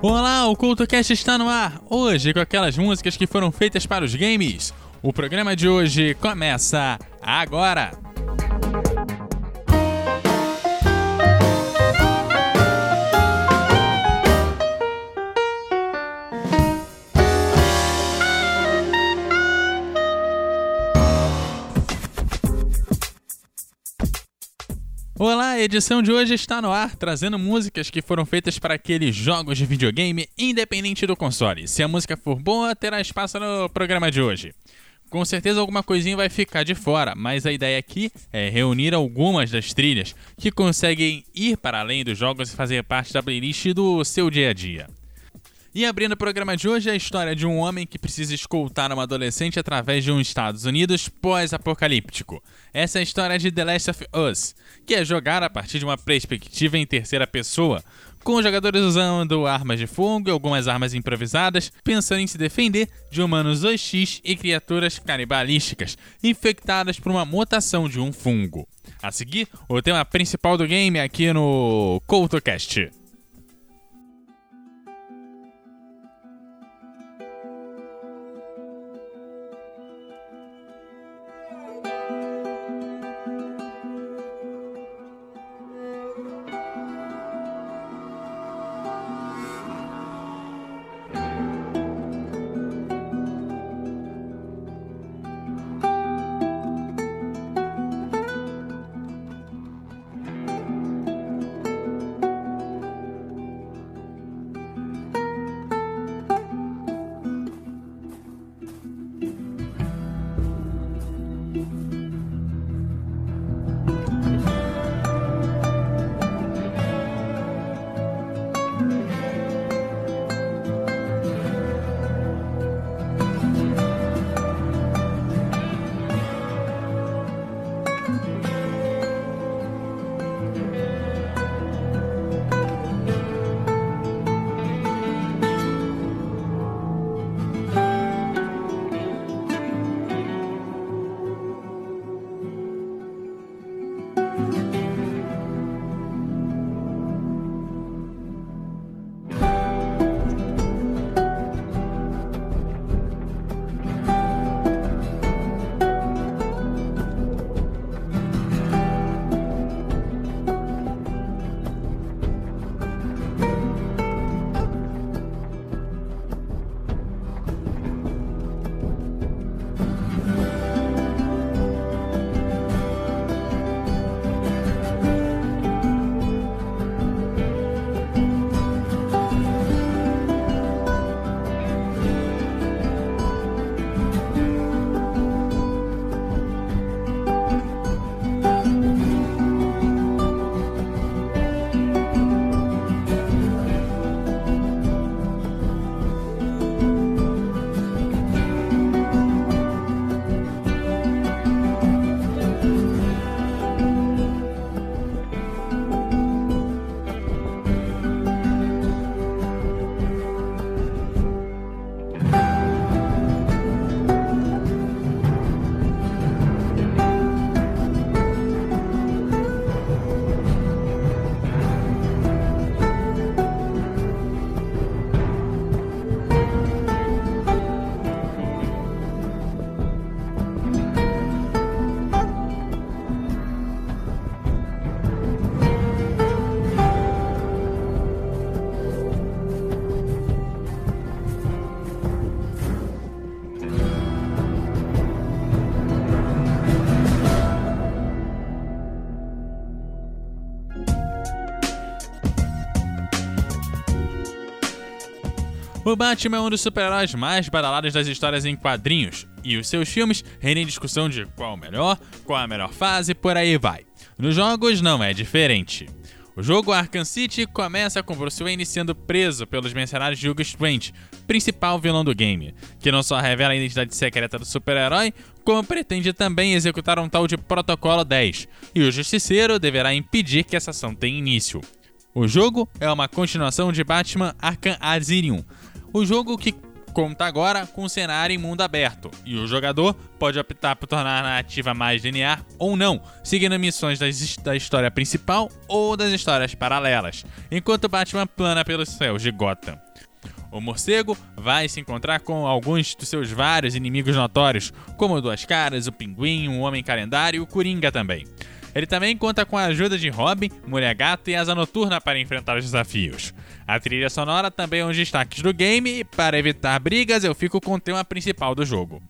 Olá, o CultoCast está no ar! Hoje com aquelas músicas que foram feitas para os games. O programa de hoje começa agora! Olá, a edição de hoje está no ar, trazendo músicas que foram feitas para aqueles jogos de videogame independente do console. Se a música for boa, terá espaço no programa de hoje. Com certeza alguma coisinha vai ficar de fora, mas a ideia aqui é reunir algumas das trilhas que conseguem ir para além dos jogos e fazer parte da playlist do seu dia a dia. E abrindo o programa de hoje é a história de um homem que precisa escoltar uma adolescente através de um Estados Unidos pós-apocalíptico. Essa é a história de The Last of Us, que é jogar a partir de uma perspectiva em terceira pessoa, com os jogadores usando armas de fogo e algumas armas improvisadas, pensando em se defender de humanos 2x e criaturas canibalísticas, infectadas por uma mutação de um fungo. A seguir, o tema principal do game aqui no CoutoCast. O Batman é um dos super-heróis mais badalados das histórias em quadrinhos, e os seus filmes rendem discussão de qual o melhor, qual a melhor fase, por aí vai. Nos jogos não é diferente. O jogo Arkham City começa com Bruce Wayne sendo preso pelos mercenários de Hugo Strange, principal vilão do game, que não só revela a identidade secreta do super-herói, como pretende também executar um tal de Protocolo 10, e o Justiceiro deverá impedir que essa ação tenha início. O jogo é uma continuação de Batman Arkham Asylum, o jogo que conta agora com um cenário em mundo aberto, e o jogador pode optar por tornar a narrativa mais linear ou não, seguindo missões das, da história principal ou das histórias paralelas, enquanto Batman plana pelos céus de Gotham. O morcego vai se encontrar com alguns dos seus vários inimigos notórios, como o Duas Caras, o Pinguim, o Homem Calendário e o Coringa também. Ele também conta com a ajuda de Robin, Mulher Gato e Asa Noturna para enfrentar os desafios. A trilha sonora também é um dos destaques do game e para evitar brigas eu fico com o tema principal do jogo.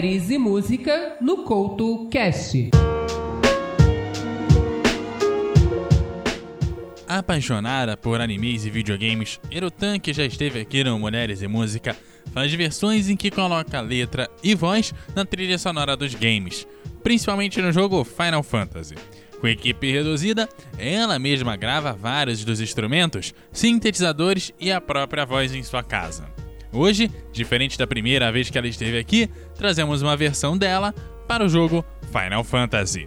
Mulheres e Música no Couto Cast. Apaixonada por animes e videogames, Erotan, que já esteve aqui no Mulheres e Música, faz versões em que coloca letra e voz na trilha sonora dos games, principalmente no jogo Final Fantasy. Com equipe reduzida, ela mesma grava vários dos instrumentos, sintetizadores e a própria voz em sua casa. Hoje, diferente da primeira vez que ela esteve aqui, trazemos uma versão dela para o jogo Final Fantasy.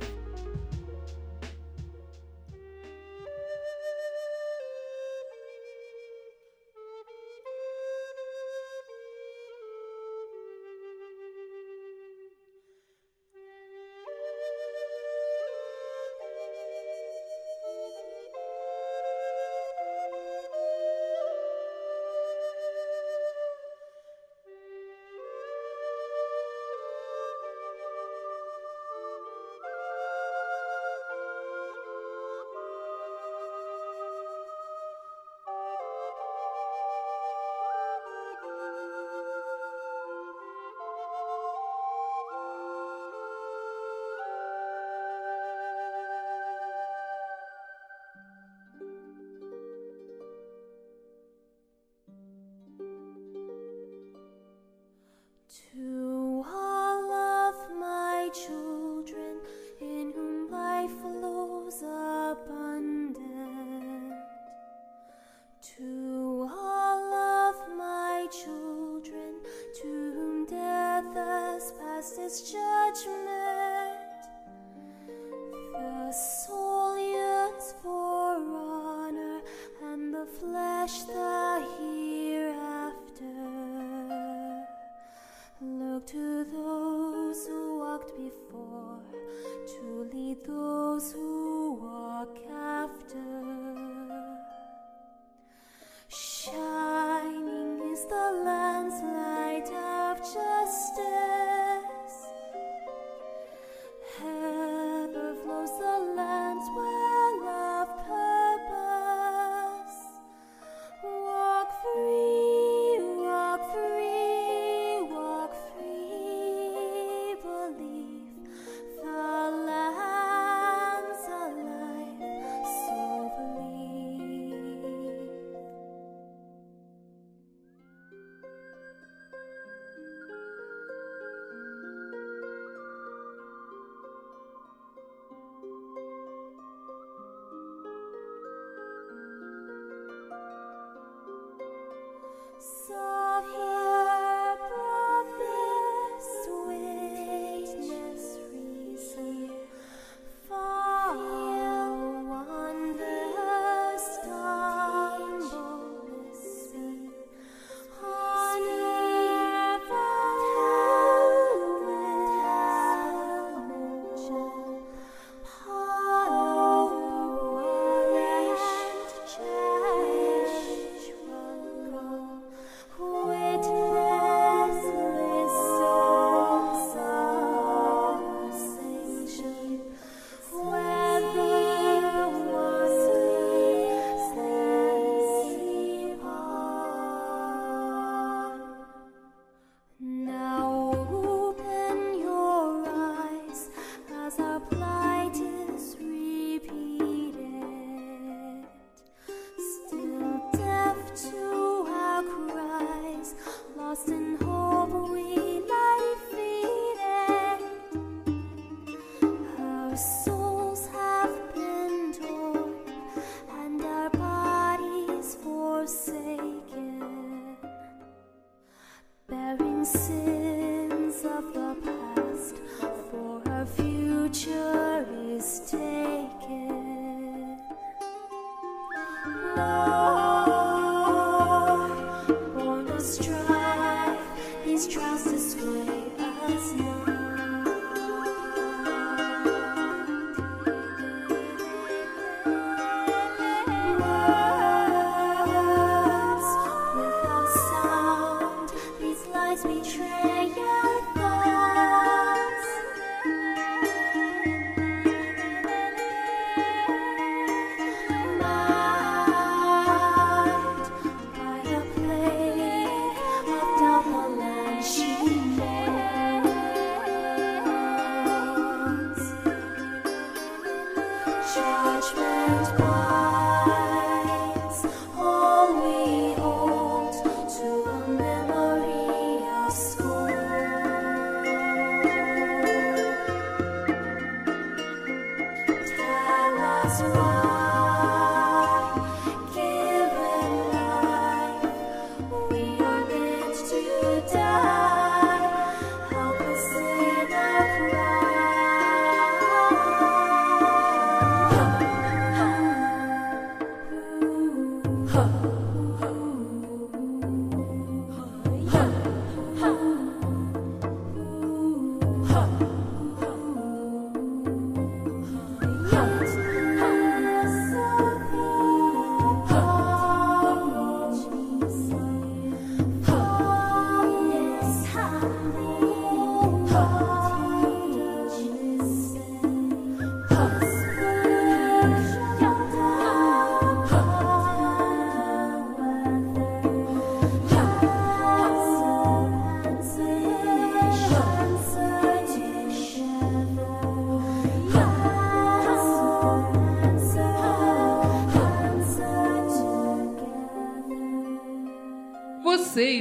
So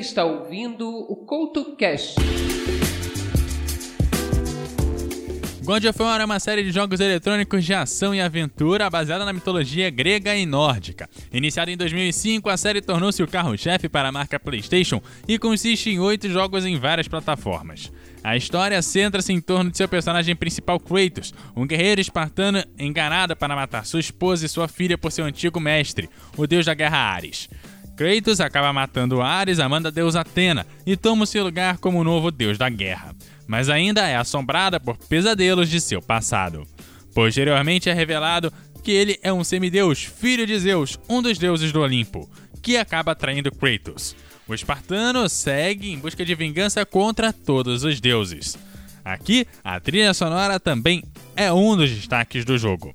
está ouvindo o CoutoCast. God of War é uma série de jogos eletrônicos de ação e aventura baseada na mitologia grega e nórdica. Iniciada em 2005, a série tornou-se o carro-chefe para a marca PlayStation e consiste em oito jogos em várias plataformas. A história centra-se em torno de seu personagem principal, Kratos, um guerreiro espartano enganado para matar sua esposa e sua filha por seu antigo mestre, o deus da guerra Ares. Kratos acaba matando Ares, a manda deus Atena, e toma seu lugar como o novo deus da guerra, mas ainda é assombrada por pesadelos de seu passado. Posteriormente é revelado que ele é um semideus, filho de Zeus, um dos deuses do Olimpo, que acaba traindo Kratos. O espartano segue em busca de vingança contra todos os deuses. Aqui, a trilha sonora também é um dos destaques do jogo.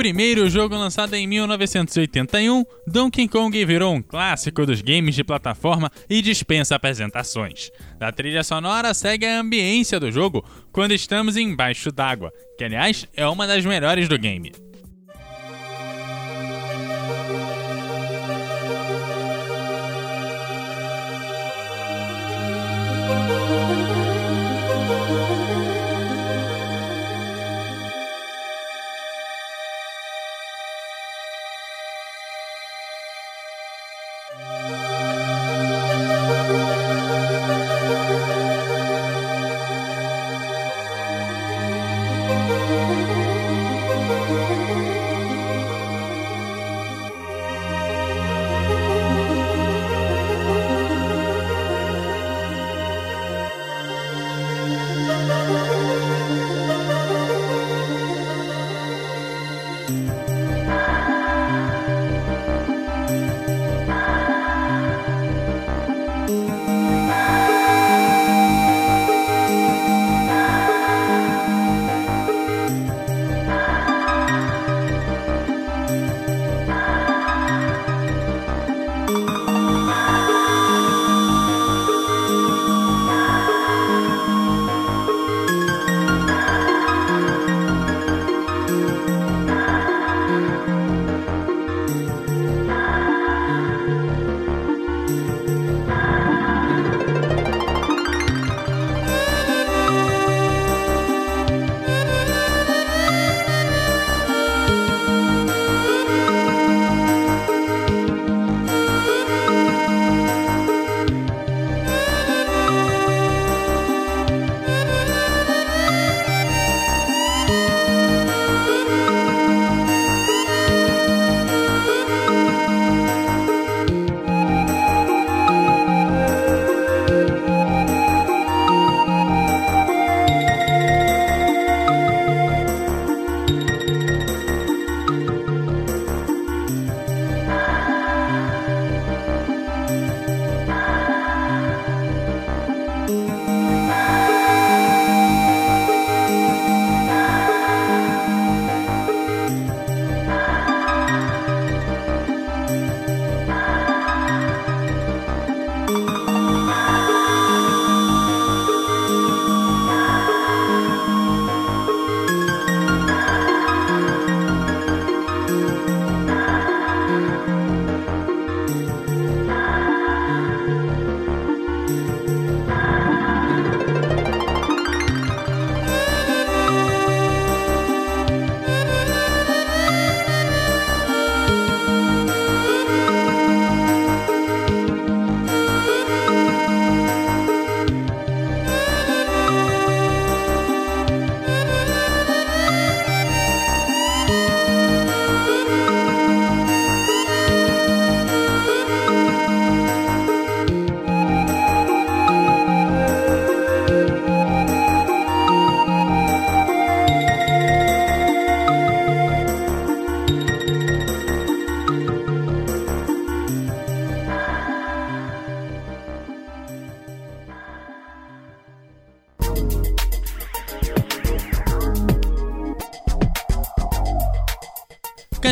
Primeiro jogo lançado em 1981, Donkey Kong virou um clássico dos games de plataforma e dispensa apresentações. A trilha sonora segue a ambiência do jogo quando estamos embaixo d'água, que aliás é uma das melhores do game.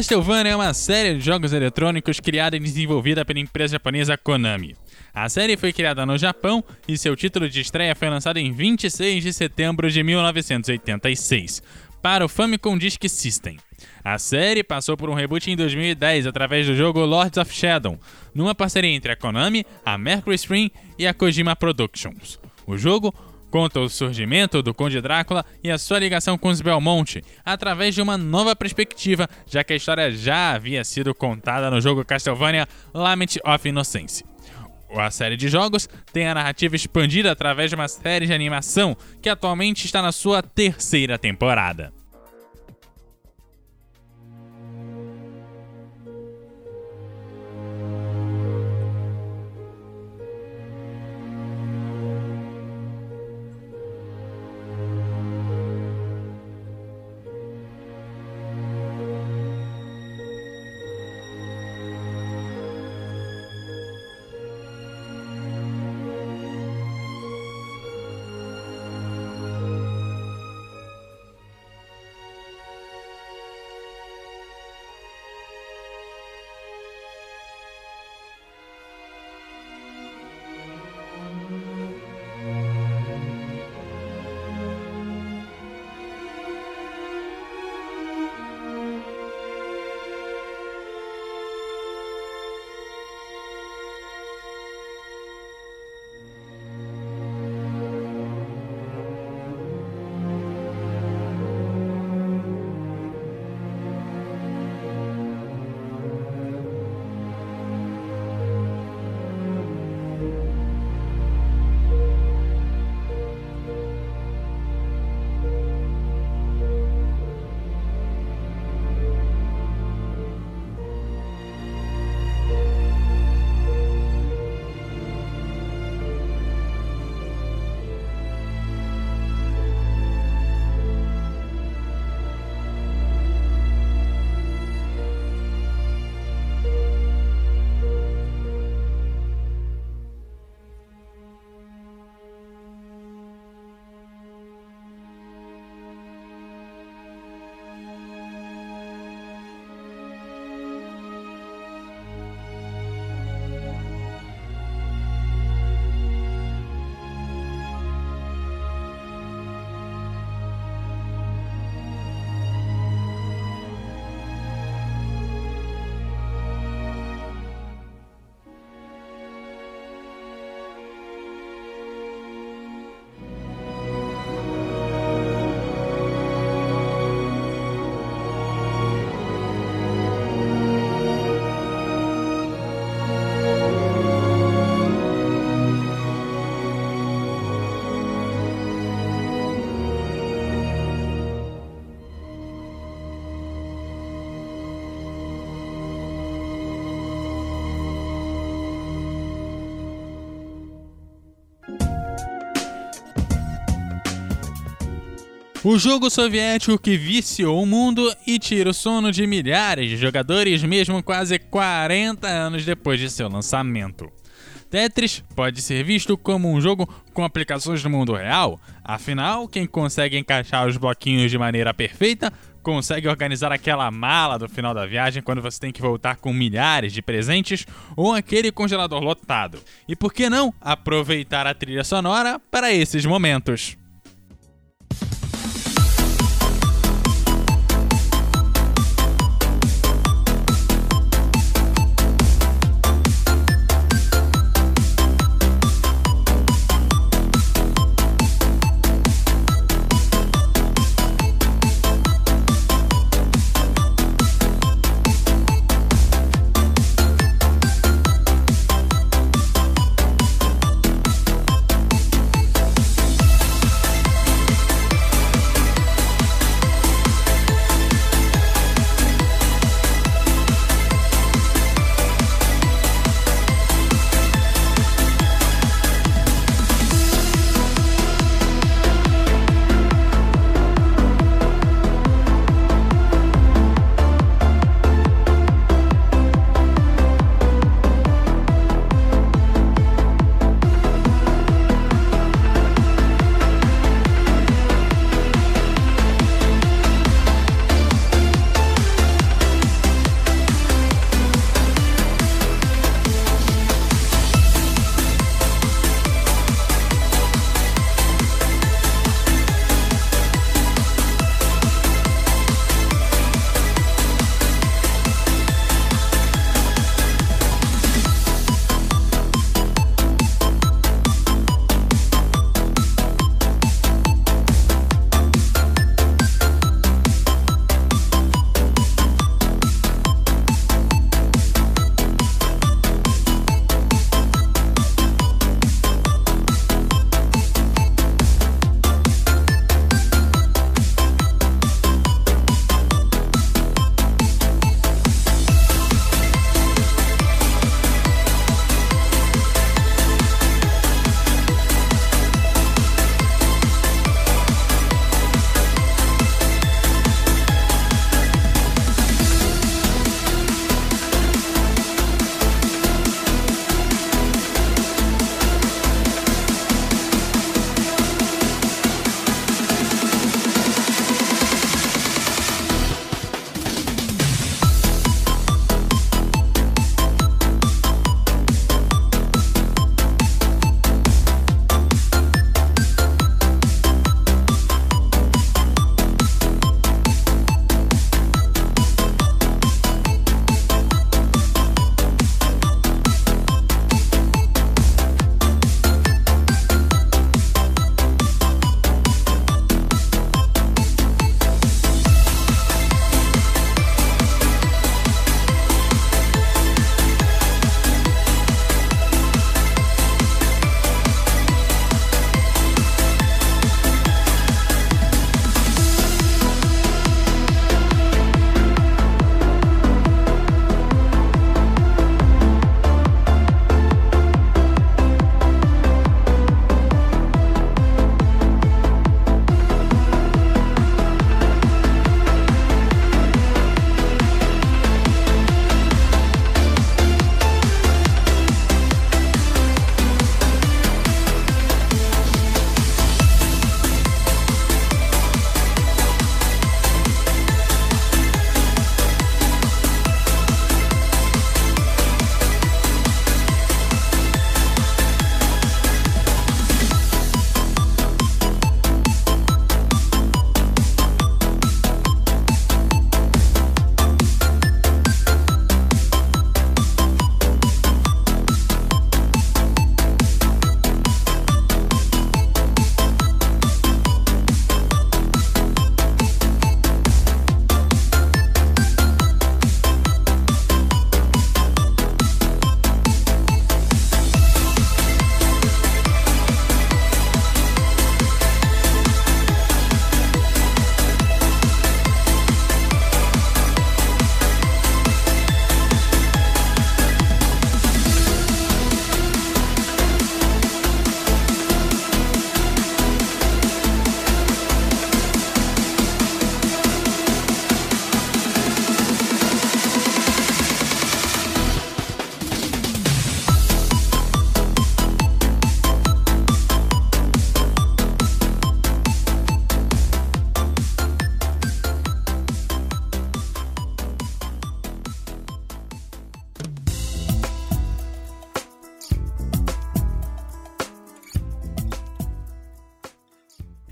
Castlevania é uma série de jogos eletrônicos criada e desenvolvida pela empresa japonesa Konami. A série foi criada no Japão e seu título de estreia foi lançado em 26 de setembro de 1986 para o Famicom Disk System. A série passou por um reboot em 2010 através do jogo Lords of Shadow, numa parceria entre a Konami, a Mercury Stream e a Kojima Productions. O jogo conta o surgimento do Conde Drácula e a sua ligação com os Belmonte, através de uma nova perspectiva, já que a história já havia sido contada no jogo Castlevania Lament of Innocence. A série de jogos tem a narrativa expandida através de uma série de animação que atualmente está na sua terceira temporada. O jogo soviético que viciou o mundo e tira o sono de milhares de jogadores, mesmo quase 40 anos depois de seu lançamento. Tetris pode ser visto como um jogo com aplicações no mundo real, afinal, quem consegue encaixar os bloquinhos de maneira perfeita consegue organizar aquela mala do final da viagem quando você tem que voltar com milhares de presentes ou aquele congelador lotado. E por que não aproveitar a trilha sonora para esses momentos?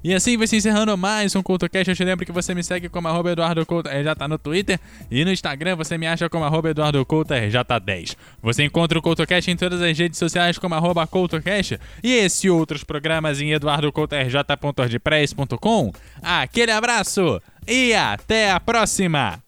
E assim vai se encerrando mais um CultoCast. Eu te lembro que você me segue como arroba Eduardo Couto RJ no Twitter e no Instagram você me acha como arroba Eduardo Couto RJ10. Você encontra o CultoCast em todas as redes sociais como arroba CultoCast e esse e outros programas em eduardocoutorj.ordpress.com. Aquele abraço e até a próxima!